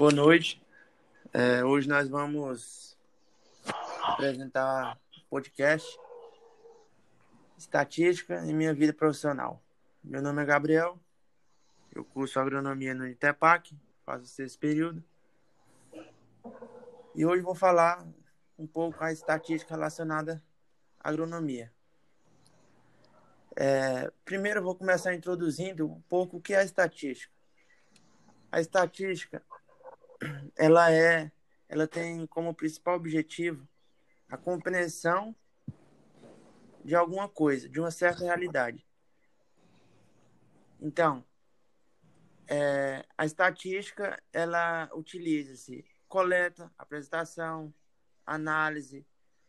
Boa noite. É, hoje nós vamos apresentar podcast Estatística em minha vida profissional. Meu nome é Gabriel, eu curso agronomia no Itepac, faço sexto período. E hoje vou falar um pouco a estatística relacionada à agronomia. É, primeiro vou começar introduzindo um pouco o que é a estatística. A estatística, ela é, ela tem como principal objetivo a compreensão de alguma coisa, de uma certa realidade. Então, é, a estatística, ela utiliza-se coleta, apresentação, análise,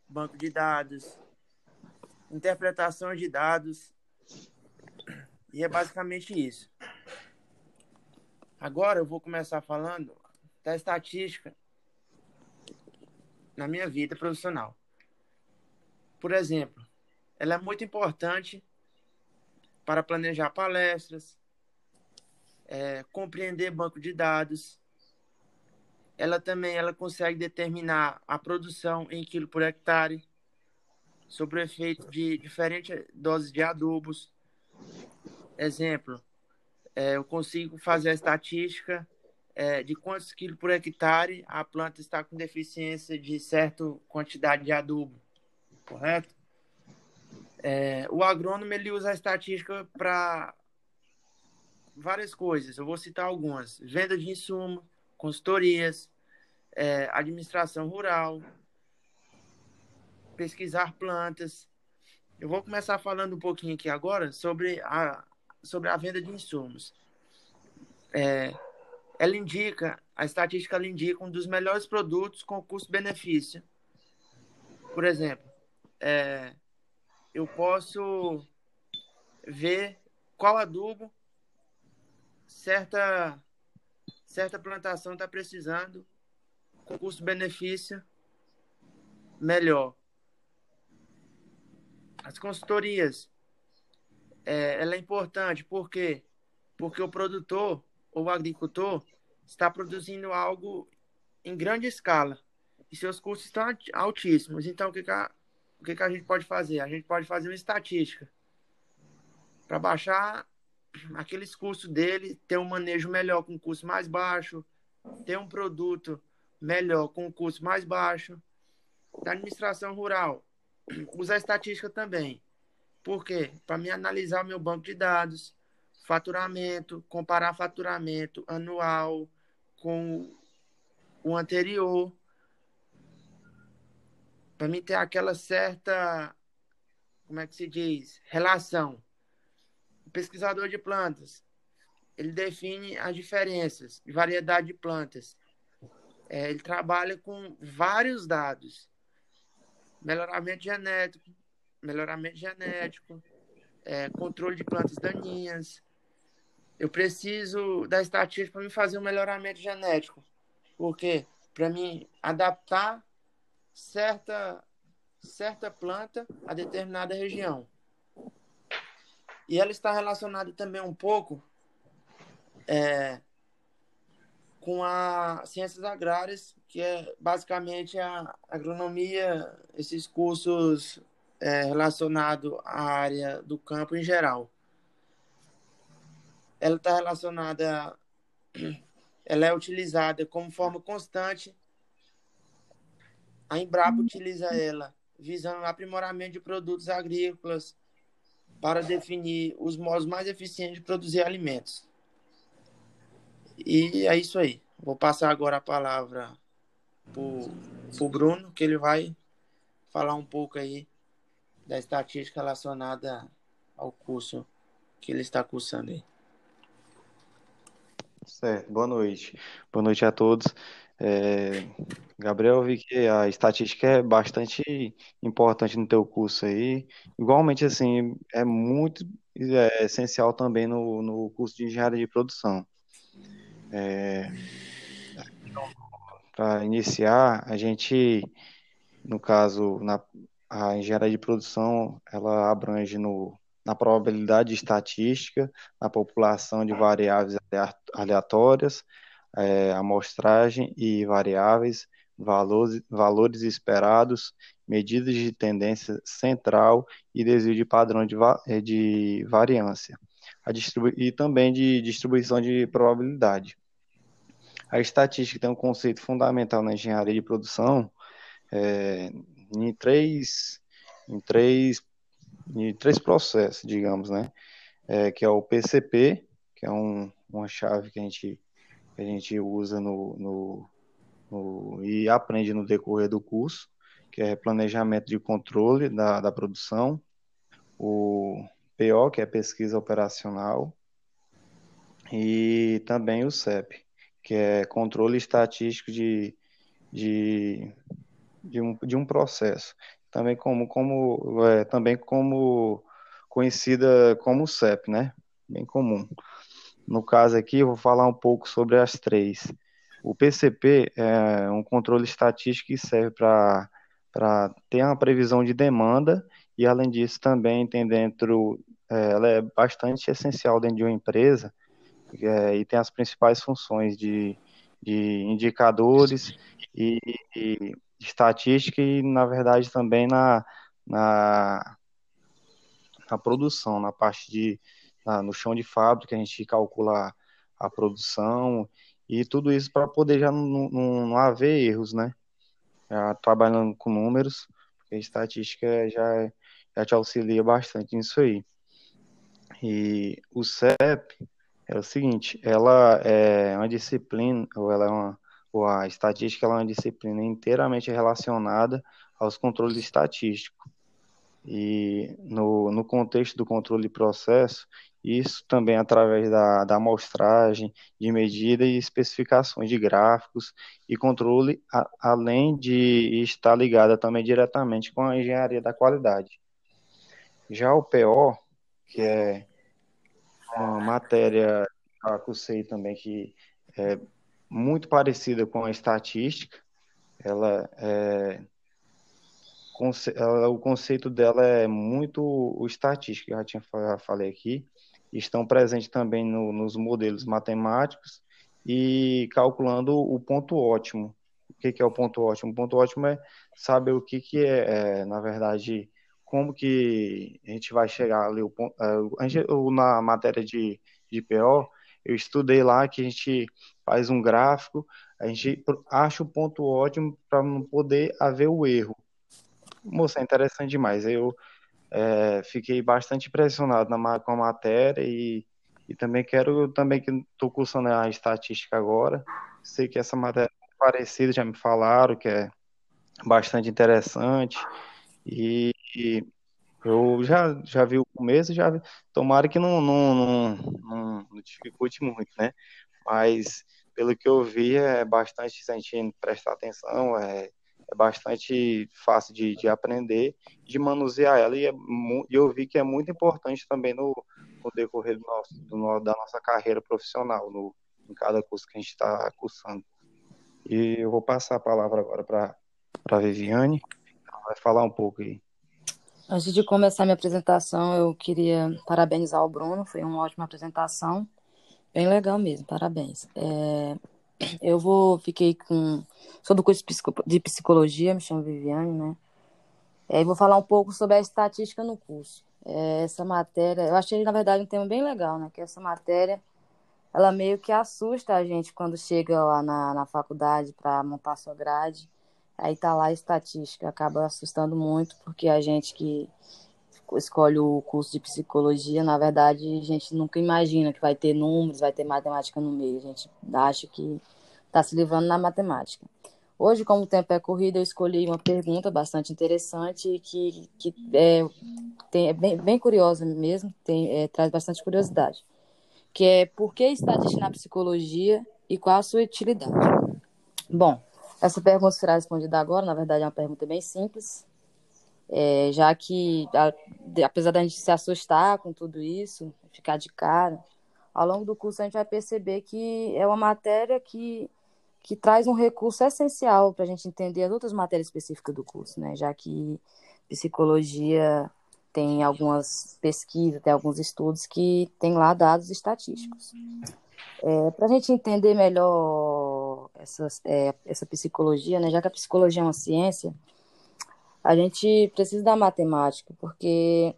banco de dados, interpretação de dados, e é basicamente isso. Agora eu vou começar falando da estatística na minha vida profissional. Por exemplo, ela é muito importante para planejar palestras, é, compreender banco de dados. Ela também ela consegue determinar a produção em quilo por hectare, sobre o efeito de diferentes doses de adubos. Exemplo, é, eu consigo fazer a estatística é, de quantos quilos por hectare a planta está com deficiência de certa quantidade de adubo, correto? É, o agrônomo ele usa a estatística para várias coisas. Eu vou citar algumas: venda de insumo, consultorias, é, administração rural, pesquisar plantas. Eu vou começar falando um pouquinho aqui agora sobre a, sobre a venda de insumos. É, ela indica, a estatística ela indica um dos melhores produtos com custo-benefício. Por exemplo, é, eu posso ver qual adubo certa, certa plantação está precisando com custo-benefício melhor. As consultorias, é, ela é importante, por quê? Porque o produtor ou o agricultor está produzindo algo em grande escala e seus custos estão altíssimos. Então, o que, que, a, o que, que a gente pode fazer? A gente pode fazer uma estatística para baixar aqueles custos dele, ter um manejo melhor com custo mais baixo, ter um produto melhor com custo mais baixo. Da administração rural, usar estatística também. Por quê? Para me analisar o meu banco de dados, faturamento, comparar faturamento anual com o anterior, para mim ter aquela certa, como é que se diz, relação. O pesquisador de plantas, ele define as diferenças de variedade de plantas. É, ele trabalha com vários dados melhoramento genético, melhoramento genético, é, controle de plantas daninhas. Eu preciso da estatística para me fazer um melhoramento genético. Por quê? Para mim adaptar certa, certa planta a determinada região. E ela está relacionada também um pouco é, com a ciências agrárias, que é basicamente a agronomia, esses cursos é, relacionados à área do campo em geral. Ela está relacionada, ela é utilizada como forma constante. A Embrapa utiliza ela visando aprimoramento de produtos agrícolas para definir os modos mais eficientes de produzir alimentos. E é isso aí. Vou passar agora a palavra para o Bruno, que ele vai falar um pouco aí da estatística relacionada ao curso que ele está cursando aí. Certo, boa noite. Boa noite a todos. É, Gabriel, eu vi que a estatística é bastante importante no teu curso aí. Igualmente, assim, é muito é, essencial também no, no curso de engenharia de produção. É, Para iniciar, a gente, no caso, na, a engenharia de produção, ela abrange no, na probabilidade estatística, na população de variáveis aleatórias, é, amostragem e variáveis, valores, valores esperados, medidas de tendência central e desvio de padrão de, é, de variância, e também de distribuição de probabilidade. A estatística tem um conceito fundamental na engenharia de produção é, em três em três em três processos, digamos, né? É, que é o PCP, que é um, uma chave que a gente que a gente usa no, no, no, e aprende no decorrer do curso, que é planejamento de controle da, da produção, o PO, que é pesquisa operacional, e também o CEP, que é controle estatístico de, de, de, um, de um processo. Também como, como, é, também como conhecida como CEP, né? Bem comum. No caso aqui, eu vou falar um pouco sobre as três. O PCP é um controle estatístico que serve para ter uma previsão de demanda e, além disso, também tem dentro, é, ela é bastante essencial dentro de uma empresa é, e tem as principais funções de, de indicadores e, e estatística e, na verdade, também na, na, na produção, na parte de na, no chão de fábrica, a gente calcula a, produção e tudo isso para poder já não, não, não, haver erros, né? Já trabalhando com números, porque a estatística já, já te auxilia bastante nisso aí. E o CEP é o seguinte, ela é uma disciplina, ou ela é uma, ou a estatística é uma disciplina inteiramente relacionada aos controles estatísticos. E no, no contexto do controle de processo, isso também através da, da amostragem de medida e especificações de gráficos e controle, a, além de estar ligada também diretamente com a engenharia da qualidade. Já o PO, que é uma matéria que eu acusei também que é muito parecida com a estatística, ela é, o conceito dela é muito o estatístico, eu já tinha falei aqui, estão presentes também no, nos modelos matemáticos e calculando o ponto ótimo. O que, que, é o ponto ótimo? O ponto ótimo é saber o que, que é, é na verdade, como que a gente vai chegar ali. O ponto, é, na matéria de, de PO, eu estudei lá que a gente faz um gráfico, a gente acha o ponto ótimo para não poder haver o erro. Moça, é interessante demais. Eu é, fiquei bastante impressionado na, com a matéria e, e também quero, também que estou cursando a estatística agora, sei que essa matéria é parecida, já me falaram que é bastante interessante. E, e eu já, já vi o começo, já vi, tomara que não, não, não, não, não dificulte muito, né? Mas pelo que eu vi é bastante, se gente prestar atenção, é, é bastante fácil de, de aprender, de manusear ela, e, é, e eu vi que é muito importante também no, no decorrer do nosso, do, da nossa carreira profissional, no, em cada curso que a gente está cursando. E eu vou passar a palavra agora para a Viviane, ela vai falar um pouco aí. Antes de começar minha apresentação, eu queria parabenizar o Bruno, foi uma ótima apresentação, bem legal mesmo, parabéns. É, eu vou, fiquei com. Sou do curso de psicologia, me chamo Viviane, né? É, vou falar um pouco sobre a estatística no curso. É, essa matéria, eu achei, na verdade, um tema bem legal, né? Que essa matéria, ela meio que assusta a gente quando chega lá na, na faculdade para montar sua grade. Aí tá lá a estatística, acaba assustando muito, porque a gente que escolhe o curso de psicologia, na verdade, a gente nunca imagina que vai ter números, vai ter matemática no meio. A gente acha que está se livrando na matemática. Hoje, como o tempo é corrido, eu escolhi uma pergunta bastante interessante que, que é, tem, é bem, bem curiosa mesmo, tem, é, traz bastante curiosidade, que é por que estatística na psicologia e qual a sua utilidade? Bom, essa pergunta será respondida agora, na verdade é uma pergunta bem simples, é, já que, a, apesar da gente se assustar com tudo isso, ficar de cara, ao longo do curso a gente vai perceber que é uma matéria que, que traz um recurso essencial para a gente entender as outras matérias específicas do curso, né? já que psicologia tem algumas pesquisas, tem alguns estudos que tem lá dados estatísticos. É, para a gente entender melhor essa, é, essa psicologia, né? Já que a psicologia é uma ciência, a gente precisa da matemática, porque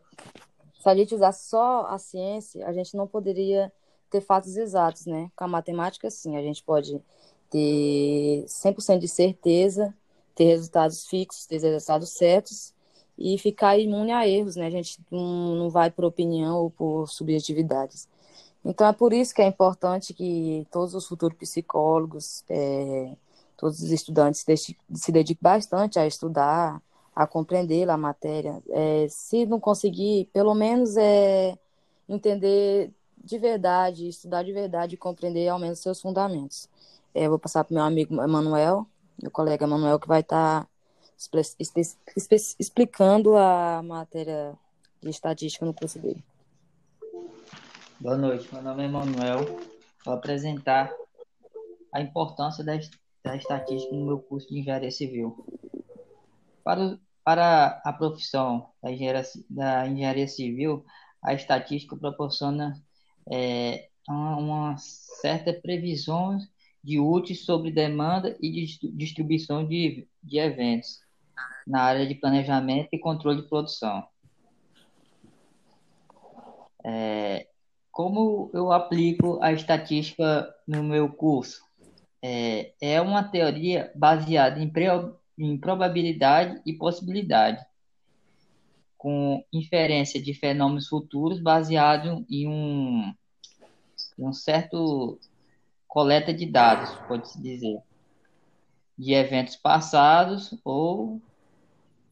se a gente usasse só a ciência, a gente não poderia ter fatos exatos, né? Com a matemática, sim, a gente pode ter 100% de certeza, ter resultados fixos, ter resultados certos e ficar imune a erros, né? A gente não, não vai por opinião ou por subjetividades. Então, é por isso que é importante que todos os futuros psicólogos, é, todos os estudantes se dediquem bastante a estudar, a compreender a matéria. É, se não conseguir, pelo menos é entender de verdade, estudar de verdade e compreender ao menos seus fundamentos. É, vou passar para o meu amigo Emanuel, meu colega Emanuel, que vai estar tá explicando a matéria de estatística no curso dele. Boa noite, meu nome é Manuel. Vou apresentar a importância da, da estatística no meu curso de engenharia civil. Para, para a profissão da engenharia, da engenharia civil, a estatística proporciona é, uma, uma certa previsão de úteis sobre demanda e de distribuição de, de eventos na área de planejamento e controle de produção. É, como eu aplico a estatística no meu curso? É, é uma teoria baseada em, em probabilidade e possibilidade, com inferência de fenômenos futuros baseado em um, em um certo coleta de dados, pode-se dizer, de eventos passados ou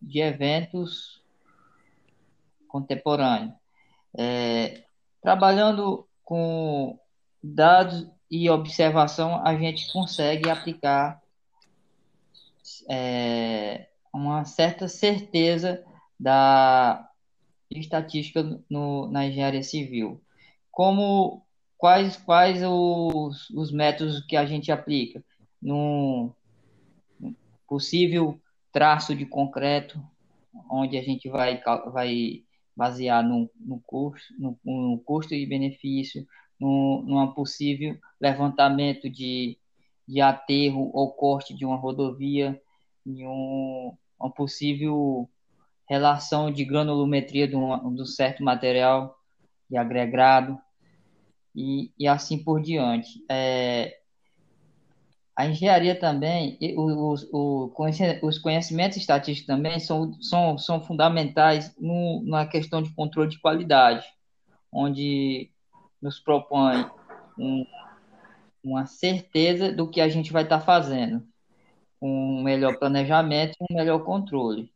de eventos contemporâneos. É, Trabalhando com dados e observação, a gente consegue aplicar é, uma certa certeza da estatística no, na engenharia civil. Como quais quais os, os métodos que a gente aplica no possível traço de concreto, onde a gente vai vai basear no, no, custo, no, no custo e benefício, no, numa possível levantamento de, de aterro ou corte de uma rodovia, em um, uma possível relação de granulometria de um, de um certo material de agregado e, e assim por diante. É, a engenharia também, os, os conhecimentos estatísticos também são, são, são fundamentais no, na questão de controle de qualidade, onde nos propõe um, uma certeza do que a gente vai estar fazendo, um melhor planejamento e um melhor controle,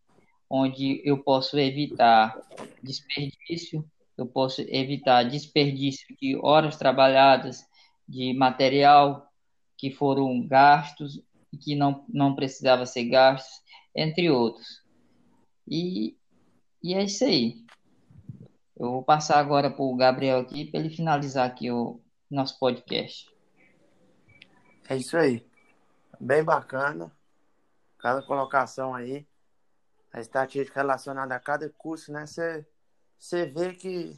onde eu posso evitar desperdício, eu posso evitar desperdício de horas trabalhadas, de material, que foram gastos e que não, não precisava ser gastos, entre outros. E, e é isso aí. Eu vou passar agora para o Gabriel aqui para ele finalizar aqui o nosso podcast. É isso aí. Bem bacana. Cada colocação aí. A estatística relacionada a cada curso, né? Você vê que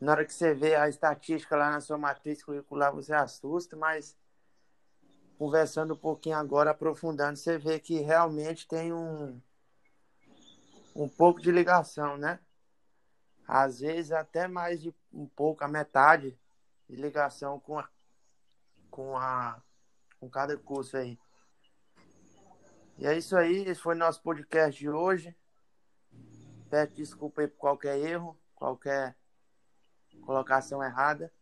na hora que você vê a estatística lá na sua matriz curricular, você assusta, mas conversando um pouquinho agora, aprofundando, você vê que realmente tem um, um pouco de ligação, né? Às vezes até mais de um pouco, a metade de ligação com a, com a com cada curso aí. E é isso aí, esse foi nosso podcast de hoje. Peço desculpa aí por qualquer erro, qualquer colocação errada.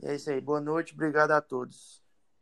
E é isso aí. Boa noite, obrigado a todos.